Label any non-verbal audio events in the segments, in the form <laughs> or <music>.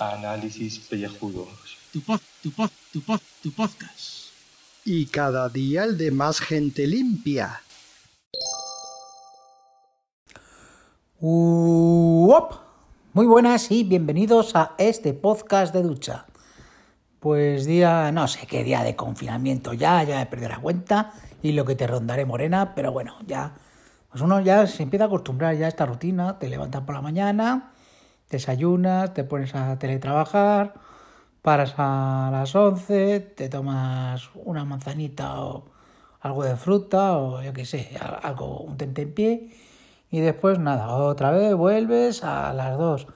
Análisis pellejudos. Tu pod, tu pod, tu pod, tu podcast. Y cada día el de más gente limpia. Uop. Muy buenas y bienvenidos a este podcast de ducha. Pues día, no sé qué día de confinamiento ya, ya he perdido la cuenta y lo que te rondaré morena, pero bueno, ya, pues uno ya se empieza a acostumbrar ya a esta rutina, te levantas por la mañana, desayunas, te pones a teletrabajar, paras a las 11, te tomas una manzanita o algo de fruta o yo qué sé, algo, un tentempié y después nada, otra vez vuelves a las 2,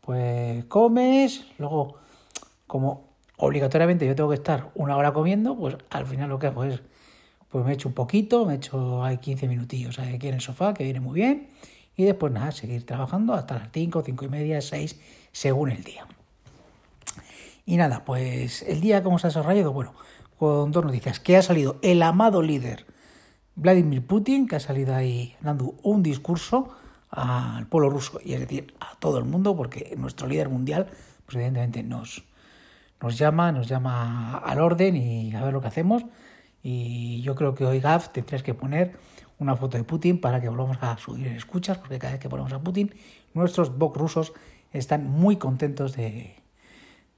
pues comes, luego como obligatoriamente yo tengo que estar una hora comiendo, pues al final lo que hago es, pues me echo un poquito, me echo hay 15 minutillos aquí en el sofá, que viene muy bien, y después nada, seguir trabajando hasta las 5, 5 y media, 6, según el día. Y nada, pues el día cómo se ha desarrollado, bueno, con dos noticias, que ha salido el amado líder Vladimir Putin, que ha salido ahí dando un discurso al pueblo ruso, y es decir, a todo el mundo, porque nuestro líder mundial, pues evidentemente nos, nos llama, nos llama al orden y a ver lo que hacemos. Y yo creo que hoy, Gaf, tendrías que poner una foto de Putin para que volvamos a subir escuchas, porque cada vez que ponemos a Putin, nuestros box rusos están muy contentos de,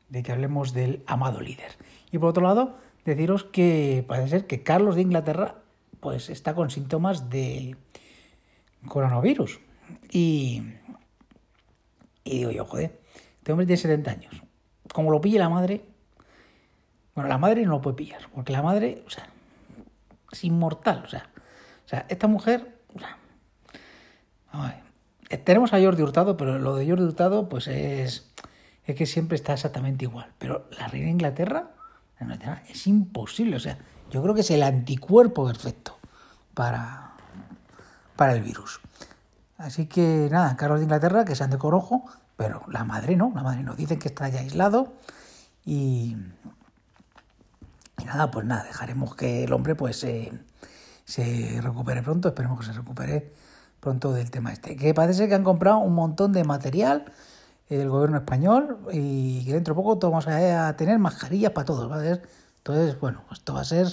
de que hablemos del amado líder. Y por otro lado, deciros que parece ser que Carlos de Inglaterra pues está con síntomas de coronavirus. Y, y digo yo, joder, este hombre tiene 70 años. Como lo pille la madre, bueno, la madre no lo puede pillar, porque la madre, o sea, es inmortal, o sea, o sea, esta mujer, sea, tenemos a Jordi Hurtado, pero lo de Jordi Hurtado, pues es, es que siempre está exactamente igual. Pero la reina de Inglaterra, es imposible, o sea, yo creo que es el anticuerpo perfecto para, para el virus. Así que nada, Carlos de Inglaterra, que sean de corojo, pero la madre no, la madre no. Dicen que está ya aislado y, y nada, pues nada, dejaremos que el hombre pues se recupere pronto, esperemos que se recupere pronto del tema este. Que parece que han comprado un montón de material el gobierno español y que dentro de poco vamos a tener mascarillas para todos. ¿va? Entonces, bueno, esto va a ser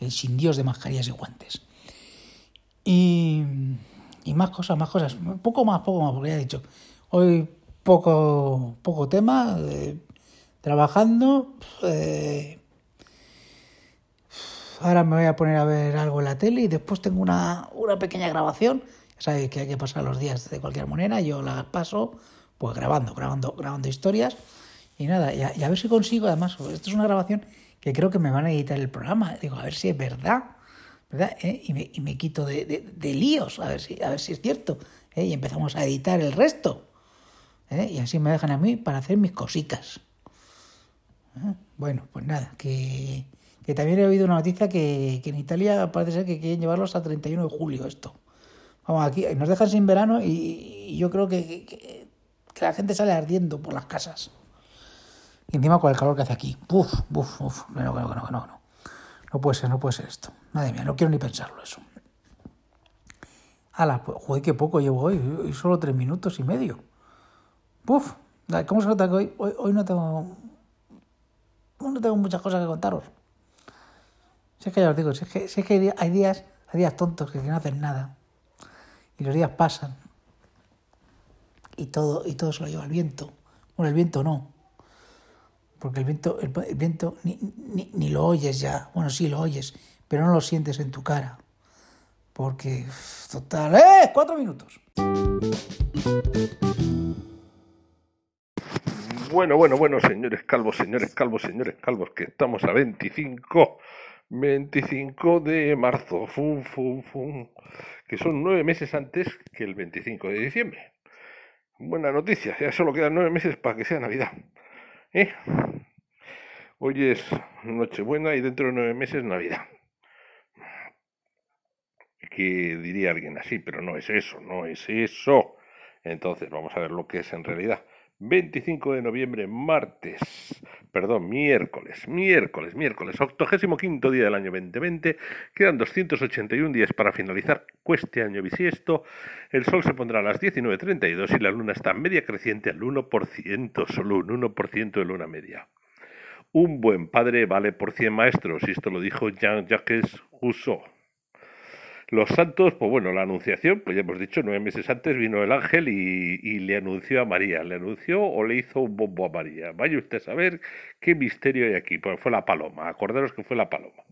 el sin Dios de mascarillas y guantes. Y, y más cosas, más cosas. Poco más, poco más, porque ya he dicho, hoy poco, poco tema, eh, trabajando. Eh, ahora me voy a poner a ver algo en la tele y después tengo una, una pequeña grabación. Ya sabéis que hay que pasar los días de cualquier manera, yo las paso pues grabando, grabando, grabando historias. Y nada, y a, ver si consigo, además, esto es una grabación que creo que me van a editar el programa. Digo, a ver si es verdad, ¿verdad? ¿Eh? Y, me, y, me, quito de, de, de, líos, a ver si, a ver si es cierto. ¿eh? Y empezamos a editar el resto. ¿eh? Y así me dejan a mí para hacer mis cositas. Bueno, pues nada, que, que, también he oído una noticia que, que, en Italia parece ser que quieren llevarlo hasta 31 de julio esto. Vamos, aquí nos dejan sin verano y, y yo creo que, que, la gente sale ardiendo por las casas. Y encima con el calor que hace aquí. Uf, uf, uf. No, no, no, no, no. No puede ser, no puede ser esto. Madre mía, no quiero ni pensarlo eso. Ala, pues, joder, qué poco llevo hoy. Hoy solo tres minutos y medio. Puf, ¿cómo se nota que hoy, hoy, hoy no tengo no tengo muchas cosas que contaros? Si que ya os digo, si que, si que hay, días, hay días tontos que no hacen nada. Y los días pasan. Y todo, y todo se lo lleva el viento. Bueno, el viento no. Porque el viento, el viento ni, ni, ni lo oyes ya. Bueno, sí lo oyes, pero no lo sientes en tu cara. Porque, total, ¡eh! Cuatro minutos. Bueno, bueno, bueno, señores calvos, señores calvos, señores calvos, que estamos a 25, 25 de marzo, fum, fum, fum, que son nueve meses antes que el 25 de diciembre. Buena noticia, ya solo quedan nueve meses para que sea Navidad. ¿Eh? Hoy es Nochebuena y dentro de nueve meses Navidad. Que diría alguien así, pero no es eso, no es eso. Entonces vamos a ver lo que es en realidad. 25 de noviembre, martes, perdón, miércoles, miércoles, miércoles, octogésimo quinto día del año 2020, quedan 281 días para finalizar este año bisiesto, el sol se pondrá a las 19.32 y la luna está media creciente al 1%, solo un 1% de luna media. Un buen padre vale por 100 maestros, y esto lo dijo Jean-Jacques Rousseau. Los santos, pues bueno, la anunciación, pues ya hemos dicho, nueve meses antes vino el ángel y, le anunció a María. ¿Le anunció o le hizo un bombo a María? Vaya usted a saber qué misterio hay aquí. Pues fue la paloma, acordaros que fue la paloma.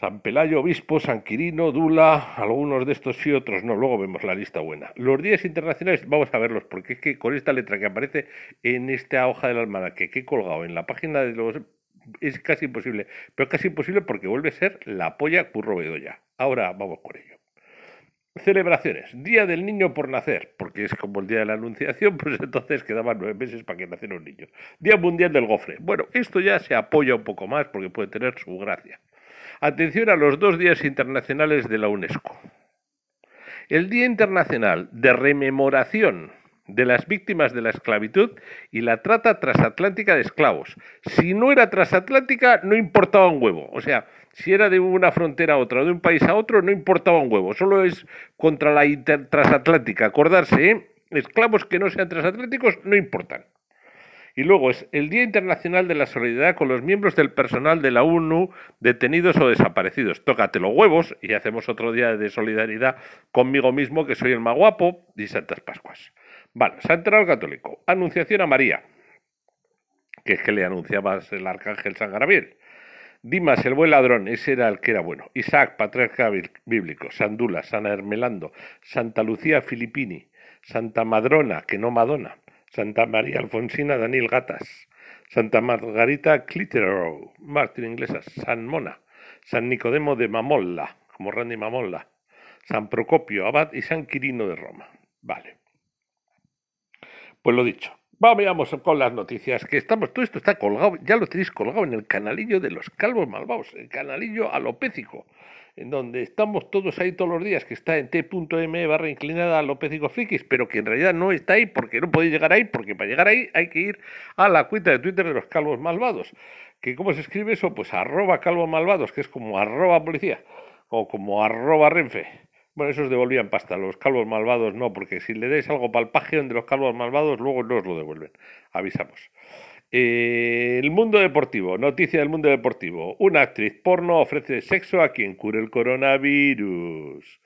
San Pelayo, Obispo, San Quirino, Dula, algunos de estos y otros no, luego vemos la lista buena. Los días internacionales, vamos a verlos, porque es que con esta letra que aparece en esta hoja del almanaque que he colgado en la página de los es casi imposible, pero casi imposible porque vuelve a ser la polla Curro Bedoya. Ahora vamos con ello. Celebraciones. Día del niño por nacer, porque es como el día de la anunciación, <laughs> pues entonces quedaban nueve meses para que naciera un niño. Día mundial del gofre. Bueno, esto ya se apoya un poco más porque puede tener su gracia. Atención a los dos días internacionales de la UNESCO. El Día Internacional de Rememoración de las víctimas de la esclavitud y la trata transatlántica de esclavos. Si no era transatlántica, no importaba un huevo. O sea, si era de una frontera a otra, de un país a otro, no importaba un huevo. Solo es contra la transatlántica. Acordarse, ¿eh? esclavos que no sean transatlánticos no importan. Y luego es el Día Internacional de la Solidaridad con los miembros del personal de la ONU detenidos o desaparecidos. Tócate los huevos y hacemos otro día de solidaridad conmigo mismo, que soy el más guapo, y Santas Pascuas. Vale, Santoral Católico. Anunciación a María, que es que le anunciaba el arcángel San Gabriel. Dimas, el buen ladrón, ese era el que era bueno. Isaac, patriarca bíblico. Sandula, San Hermelando. Santa Lucía Filippini. Santa Madrona, que no Madonna. Santa María Alfonsina Daniel Gatas. Santa Margarita Clitero, mártir inglesa. San Mona. San Nicodemo de Mamolla, como Randy Mamolla. San Procopio, abad y San Quirino de Roma. Vale. Pues lo dicho. Vamos con las noticias, que estamos, todo esto está colgado, ya lo tenéis colgado en el canalillo de los calvos malvados, el canalillo alopécico, en donde estamos todos ahí todos los días, que está en t.m barra inclinada alopécico frikis, pero que en realidad no está ahí porque no podéis llegar ahí, porque para llegar ahí hay que ir a la cuenta de Twitter de los calvos malvados. Que cómo se escribe eso, pues arroba calvos malvados, que es como arroba policía, o como arroba renfe. Bueno, esos devolvían pasta, los calvos malvados no, porque si le dais algo para el Patreon de los calvos malvados, luego no os lo devuelven. Avisamos. Eh, el mundo deportivo, noticia del mundo deportivo. Una actriz porno ofrece sexo a quien cure el coronavirus.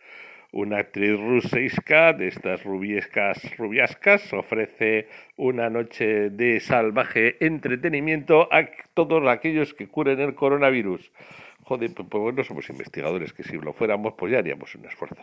Una actriz ruseiska de estas rubiescas rubiascas ofrece una noche de salvaje entretenimiento a todos aquellos que curen el coronavirus. Joder, pues, pues bueno, somos investigadores, que si lo fuéramos, pues ya haríamos un esfuerzo.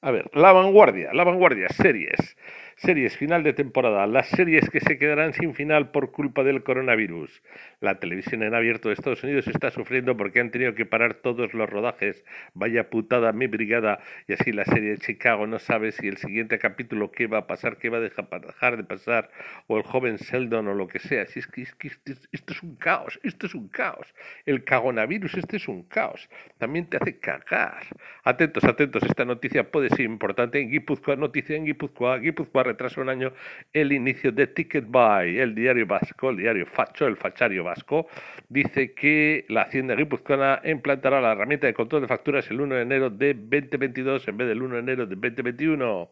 A ver, La Vanguardia, La Vanguardia, series. Series, final de temporada. Las series que se quedarán sin final por culpa del coronavirus. La televisión en abierto de Estados Unidos está sufriendo porque han tenido que parar todos los rodajes. Vaya putada mi brigada. Y así la serie de Chicago no sabe si el siguiente capítulo qué va a pasar, qué va a dejar de pasar, o el joven Sheldon o lo que sea. Si es que, esto es un caos, esto es un caos. El cagonavirus, este es un caos. También te hace cagar. Atentos, atentos, esta noticia puede ser importante. En Guipúzcoa, noticia en Guipúzcoa, Guipúzcoa retrasa un año el inicio de Ticket Buy, el diario vasco, el diario Facho, el fachario vasco, dice que la Hacienda Guipuzcoana implantará la herramienta de control de facturas el 1 de enero de 2022 en vez del 1 de enero de 2021.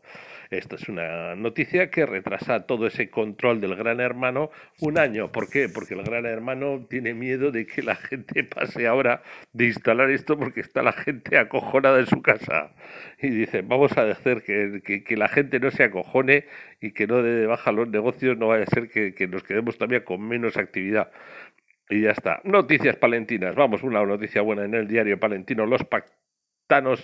Esta es una noticia que retrasa todo ese control del gran hermano un año. ¿Por qué? Porque el gran hermano tiene miedo de que la gente pase ahora de instalar esto porque está la gente acojonada en su casa. Y dice, vamos a hacer que, que, la gente no se acojone y que no de baja los negocios, no vaya a ser que, que nos quedemos todavía con menos actividad. Y ya está. Noticias palentinas. Vamos, una noticia buena en el diario palentino. Los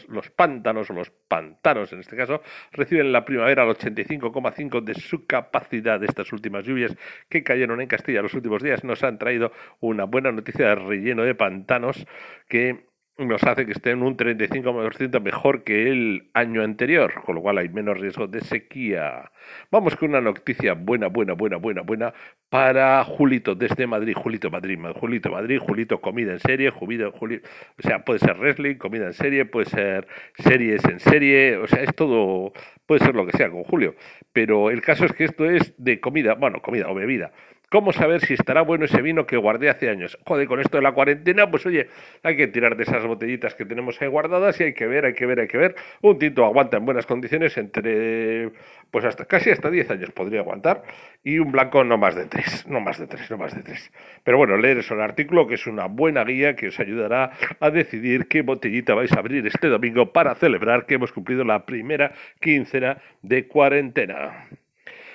los pantanos o los pantanos en este caso, reciben la primavera al 85,5 de su capacidad. Estas últimas lluvias que cayeron en Castilla los últimos días nos han traído una buena noticia de relleno de pantanos que nos hace que esté en un 35% mejor que el año anterior, con lo cual hay menos riesgo de sequía. Vamos con una noticia buena, buena, buena, buena, buena para Julito desde Madrid, Julito Madrid, Julito Madrid, Julito comida en serie, Julito, Julito, o sea, puede ser wrestling, comida en serie, puede ser series en serie, o sea, es todo, puede ser lo que sea con Julio, pero el caso es que esto es de comida, bueno, comida o bebida. ¿Cómo saber si estará bueno ese vino que guardé hace años? Joder, con esto de la cuarentena, pues oye, hay que tirar de esas botellitas que tenemos ahí guardadas y hay que ver, hay que ver, hay que ver. Un tinto aguanta en buenas condiciones entre, pues hasta casi hasta 10 años podría aguantar y un blanco no más de 3, no más de 3, no más de 3. Pero bueno, leer eso el artículo que es una buena guía que os ayudará a decidir qué botellita vais a abrir este domingo para celebrar que hemos cumplido la primera quincena de cuarentena.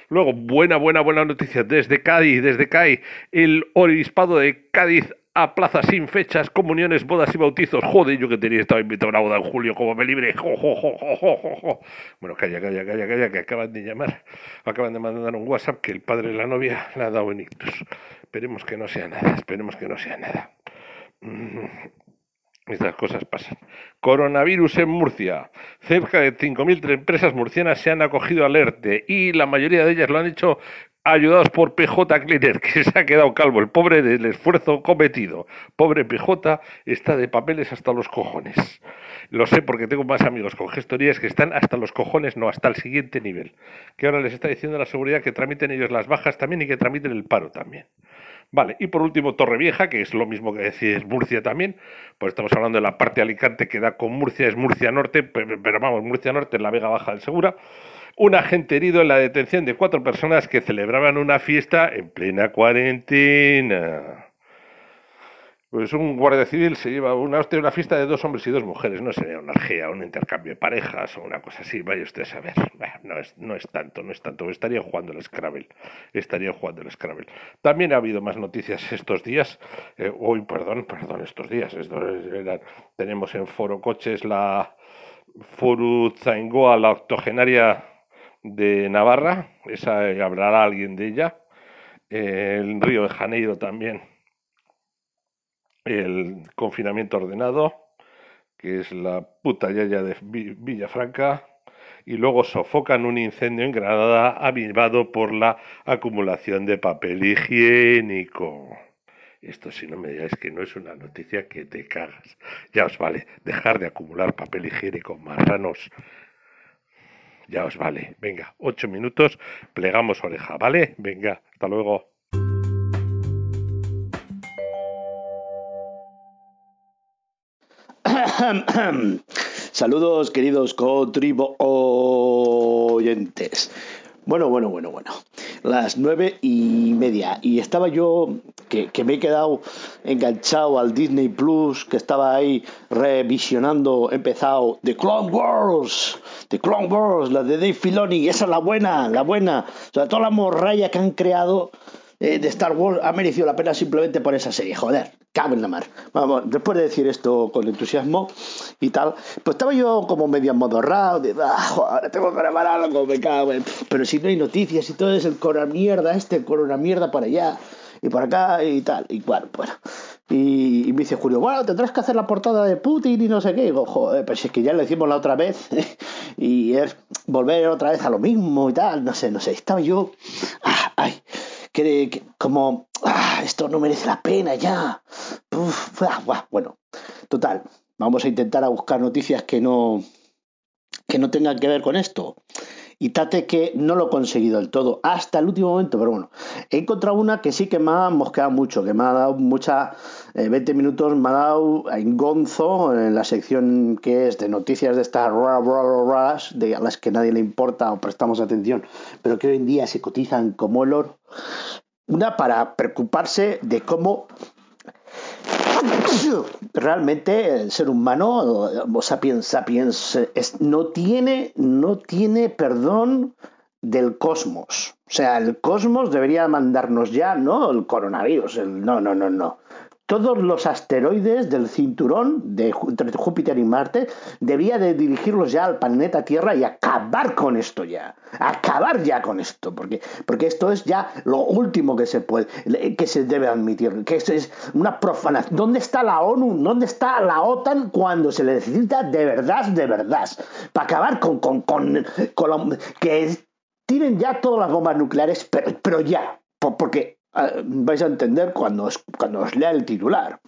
Luego, buena, buena, buena noticia desde Cádiz, desde Cádiz, el obispado de Cádiz a plaza sin fechas, comuniones, bodas y bautizos. Joder, yo que tenía estaba invitado a una boda en julio, como me libre. Jo, jo, jo, bueno, calla, calla, calla, calla, que acaban de llamar, acaban de mandar un WhatsApp que el padre de la novia le ha dado en ictus. Esperemos que no sea nada, esperemos que no sea nada. Mm. Estas cosas pasan. Coronavirus en Murcia. Cerca de 5.000 empresas murcianas se han acogido al ERTE y la mayoría de ellas lo han hecho ayudados por PJ Cleaner, que <laughs> se ha quedado calvo, el pobre del esfuerzo cometido. Pobre PJ está de papeles hasta los cojones. Lo sé porque tengo más amigos con gestorías que están hasta los cojones, no, hasta el siguiente nivel. Que ahora les está diciendo la seguridad que tramiten ellos las bajas también y que tramiten el paro también. Vale, y por último Torrevieja, que es lo mismo que decís Murcia también, pues estamos hablando de la parte de Alicante que da con Murcia, es Murcia Norte, pero vamos, Murcia Norte en la Vega Baja del Segura. Un agente herido en la detención de cuatro personas que celebraban una fiesta en plena cuarentena. Pues un guardia civil se lleva una hostia, una fiesta de dos hombres y dos mujeres, no sería una argea, un intercambio de parejas o una cosa así, vaya usted a saber. no, es, no es tanto, no es tanto, estaría jugando el Scrabble, estaría jugando el Scrabble. También ha habido más noticias estos días, eh, hoy, perdón, perdón, estos días, tenemos en Foro Coches la Foro Zaingoa, la octogenaria de Navarra, esa hablará alguien de ella, el Río de Janeiro también el confinamiento ordenado, que es la puta yaya de Villafranca, y luego sofocan un incendio en Granada avivado por la acumulación de papel higiénico. Esto si no me digáis que no es una noticia que te cagas. Ya os vale, dejar de acumular papel higiénico, marranos. Ya os vale. Venga, ocho minutos, plegamos oreja, ¿vale? Venga, hasta luego. <coughs> Saludos, queridos contribuyentes. Bueno, bueno, bueno, bueno. Las nueve y media. Y estaba yo, que, me he quedado enganchado al Disney Plus, que estaba ahí revisionando, empezado The Clone Wars. The Clone Wars, la de Dave Filoni. Esa es la buena, la buena. O sea, toda la morralla que han creado eh, de Star Wars ha merecido la pena simplemente por esa serie. Joder, cabe en la mar. Vamos, después de decir esto con entusiasmo y tal, pues estaba yo como medio amodorrado, de, ah, joder, tengo que grabar algo, me cago en... Pero si no hay noticias y todo es el corona mierda este, el corona mierda para allá y por acá y tal. Y bueno, bueno. Y, me dice Julio, bueno, tendrás que hacer la portada de Putin y no sé qué. Y digo, joder, pues es que ya lo hicimos la otra vez <laughs> y es volver otra vez a lo mismo y tal. No sé, no sé. Estaba yo, ah, ay, que, como, ah, esto no merece la pena ya. Bueno, total, vamos a intentar a buscar noticias que no, que no tengan que ver con esto. Y tate que no lo he conseguido del todo hasta el último momento, pero bueno, he encontrado una que sí que me ha mosqueado mucho, que me ha dado mucha, 20 eh, minutos me ha dado en gonzo en la sección que es de noticias de estas raras, de a las que nadie le importa o prestamos atención, pero que hoy en día se cotizan como el oro. Una para preocuparse de cómo <laughs> realmente el ser humano, o sapiens sapiens, no, tiene, no tiene perdón del cosmos. O sea, el cosmos debería mandarnos ya, ¿no? El coronavirus. El, no, no, no, no. Todos los asteroides del cinturón de entre Júpiter y Marte, debía de dirigirlos ya al planeta Tierra y acabar con esto ya. Acabar ya con esto, porque, porque esto es ya lo último que se puede, que se debe admitir, que esto es una profanación. ¿Dónde está la ONU? ¿Dónde está la OTAN cuando se le necesita de verdad, de verdad? Para acabar con, con, con, con que tienen ya todas las bombas nucleares, pero, pero ya, porque vais a entender cuando os, cuando os lea el titular.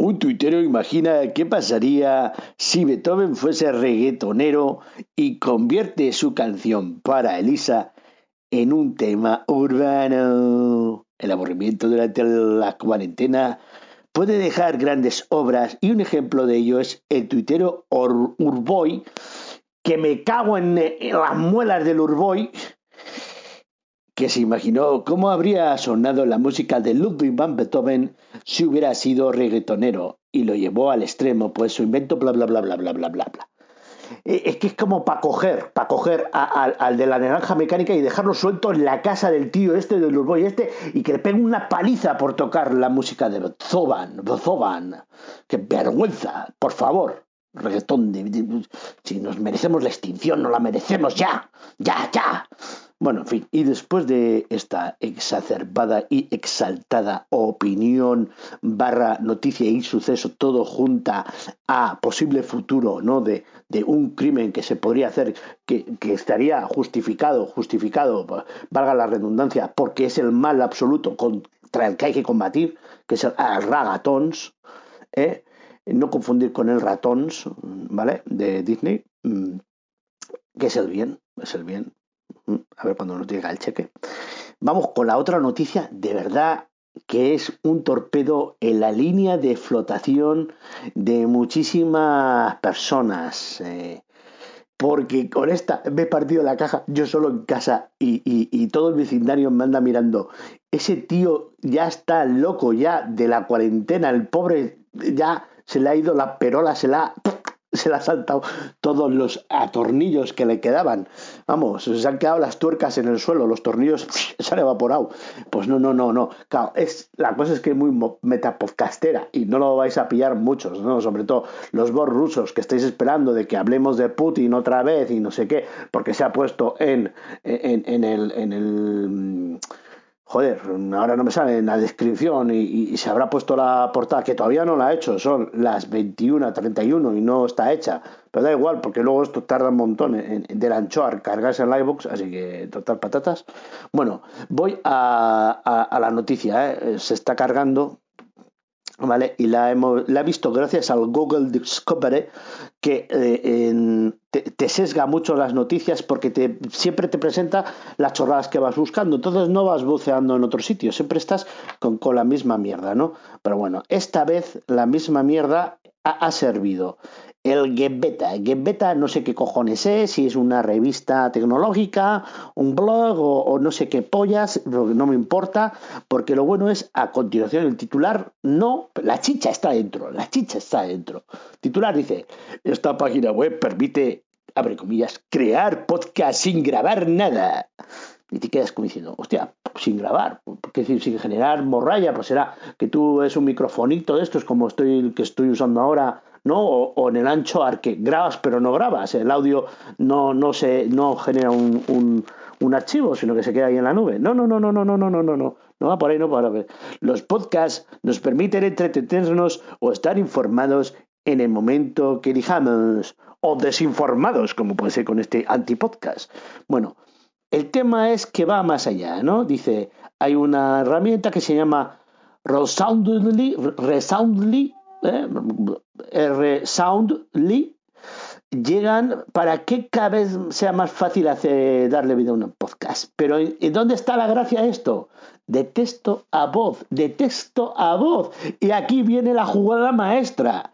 Un tuitero imagina qué pasaría si Beethoven fuese reggaetonero y convierte su canción para Elisa en un tema urbano. El aburrimiento durante la cuarentena puede dejar grandes obras y un ejemplo de ello es el tuitero Urboy, que me cago en, en las muelas del Urboy, que se imaginó cómo habría sonado la música de Ludwig van Beethoven si hubiera sido reggaetonero y lo llevó al extremo, pues su invento bla bla bla bla bla bla bla bla. Es que es como para coger, para coger al de la naranja mecánica y dejarlo suelto en la casa del tío este del Urboy este y que le pegue una paliza por tocar la música de Beethoven, Beethoven. ¡Qué vergüenza! Por favor, reggaetón, si nos merecemos la extinción, no la merecemos ya, ya, ya. Bueno, en fin, y después de esta exacerbada y exaltada opinión barra noticia y suceso, todo junta a posible futuro, ¿no? De, un crimen que se podría hacer, que, estaría justificado, justificado, valga la redundancia, porque es el mal absoluto contra el que hay que combatir, que es el ragatons, ¿eh? no confundir con el ratons, ¿vale? De Disney, mm, que es el bien, es el bien, a ver cuando nos llega el cheque. Vamos con la otra noticia, de verdad que es un torpedo en la línea de flotación de muchísimas personas. Eh, porque con esta me he partido la caja yo solo en casa y, y, y, todo el vecindario me anda mirando. Ese tío ya está loco ya de la cuarentena, el pobre ya se le ha ido la perola, se la ha <laughs> se le ha saltado todos los atornillos que le quedaban. Vamos, se han quedado las tuercas en el suelo, los tornillos <laughs> se han evaporado. Pues no, no, no, no. Claro, es, la cosa es que es muy metapodcastera y no lo vais a pillar muchos, ¿no? Sobre todo los bots rusos que estáis esperando de que hablemos de Putin otra vez y no sé qué, porque se ha puesto en, en, en el. En el joder, ahora no me sale en la descripción y, se habrá puesto la portada, que todavía no la ha hecho, son las 21.31 y no está hecha, pero da igual, porque luego esto tarda un montón en, en, del anchoar cargarse en iVoox, así que total patatas. Bueno, voy a, a, a la noticia, ¿eh? se está cargando, ¿vale? Y la, hemos, la he visto gracias al Google Discovery, que eh, en, te, te, sesga mucho las noticias porque te, siempre te presenta las chorradas que vas buscando. Entonces no vas buceando en otro sitio, siempre estás con, con la misma mierda, ¿no? Pero bueno, esta vez la misma mierda ha, servido el Gebeta. Gebeta no sé qué cojones es, si es una revista tecnológica, un blog o, o, no sé qué pollas, no me importa, porque lo bueno es a continuación el titular, no, la chicha está dentro, la chicha está dentro. Titular dice, esta página web permite, abre comillas, crear podcast sin grabar nada. Y te quedas como diciendo, hostia, sin grabar, ¿qué decir? Sin generar morralla, pues será que tú es un microfonito de estos como estoy, que estoy usando ahora ¿no? O, en el ancho que grabas pero no grabas, el audio no, no, se, no genera un, un, un, archivo, sino que se queda ahí en la nube. No, no, no, no, no, no, no, no, no, no, no va por ahí, no para ver. Los podcasts nos permiten entretenernos o estar informados en el momento que dijamos, o desinformados, como puede ser con este antipodcast. Bueno, el tema es que va más allá, ¿no? Dice, hay una herramienta que se llama Resoundly, Resoundly ¿eh? Llegan para que cada vez sea más fácil hacer, darle vida a un podcast. Pero ¿en dónde está la gracia de esto? De texto a voz, de texto a voz. Y aquí viene la jugada maestra.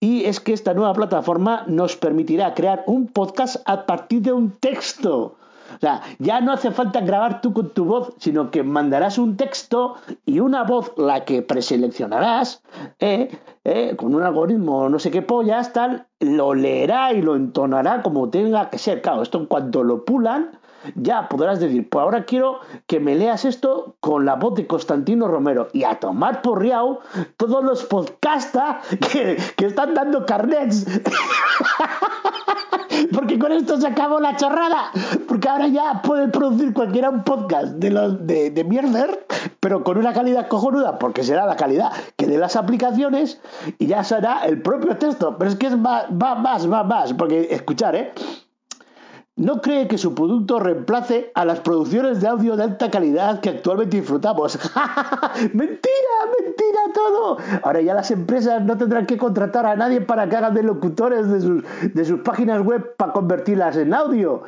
Y es que esta nueva plataforma nos permitirá crear un podcast a partir de un texto. O sea, ya no hace falta grabar tú con tu voz, sino que mandarás un texto y una voz, la que preseleccionarás, eh, eh, con un algoritmo no sé qué pollas, tal, lo leerá y lo entonará como tenga que ser. Claro, esto en cuanto lo pulan, ya podrás decir, pues ahora quiero que me leas esto con la voz de Constantino Romero y a tomar por riao todos los podcastas que, que están dando carnets. <laughs> Porque con esto se acabó la chorrada. Porque ahora ya puede producir cualquiera un podcast de los de, de mierder, pero con una calidad cojonuda, porque será la calidad que de las aplicaciones y ya será el propio texto. Pero es que es más, va más, va más. Porque escuchar, ¿eh? No cree que su producto reemplace a las producciones de audio de alta calidad que actualmente disfrutamos. <laughs> mentira, mentira todo. Ahora ya las empresas no tendrán que contratar a nadie para que hagan de locutores de sus, de sus páginas web para convertirlas en audio.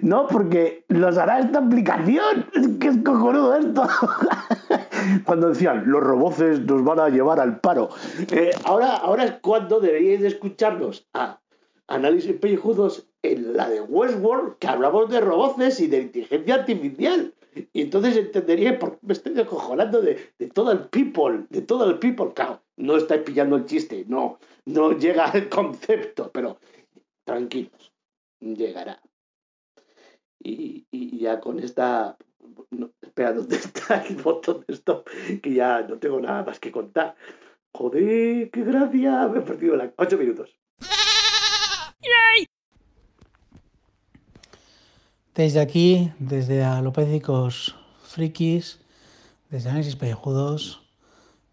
No, porque los hará esta aplicación. <laughs> Que es cojonudo esto. <laughs> cuando decían los roboces nos van a llevar al paro. Eh, ahora, ahora es cuando deberíais de escucharnos a análisis pellejudos en la de Westworld, que hablamos de roboces y de inteligencia artificial. Y entonces entendería por qué me estoy descojonando de, de todo el people, de todo el people. Claro, no estáis pillando el chiste, no, no llega el concepto, pero tranquilos, llegará. Y, y ya con esta. No, espera, ¿dónde está <laughs> el botón de stop? Que ya no tengo nada más que contar. Joder, qué gracia, me he perdido la... ocho minutos. Desde aquí, desde alopécicos frikis, desde análisis pellejudos,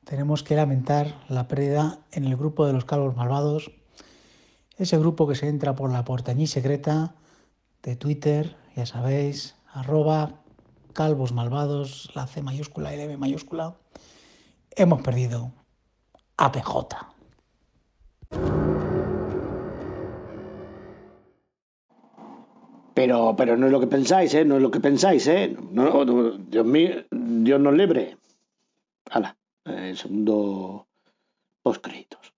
tenemos que lamentar la pérdida en el grupo de los calvos malvados, ese grupo que se entra por la portañí secreta de Twitter, ya sabéis, arroba calvos malvados, la C mayúscula y la M mayúscula. Hemos perdido a PJ. Pero, pero no es lo que pensáis, ¿eh? No es lo que pensáis, ¿eh? No, no, Dios mío, Dios nos libre. Hala, el segundo post créditos.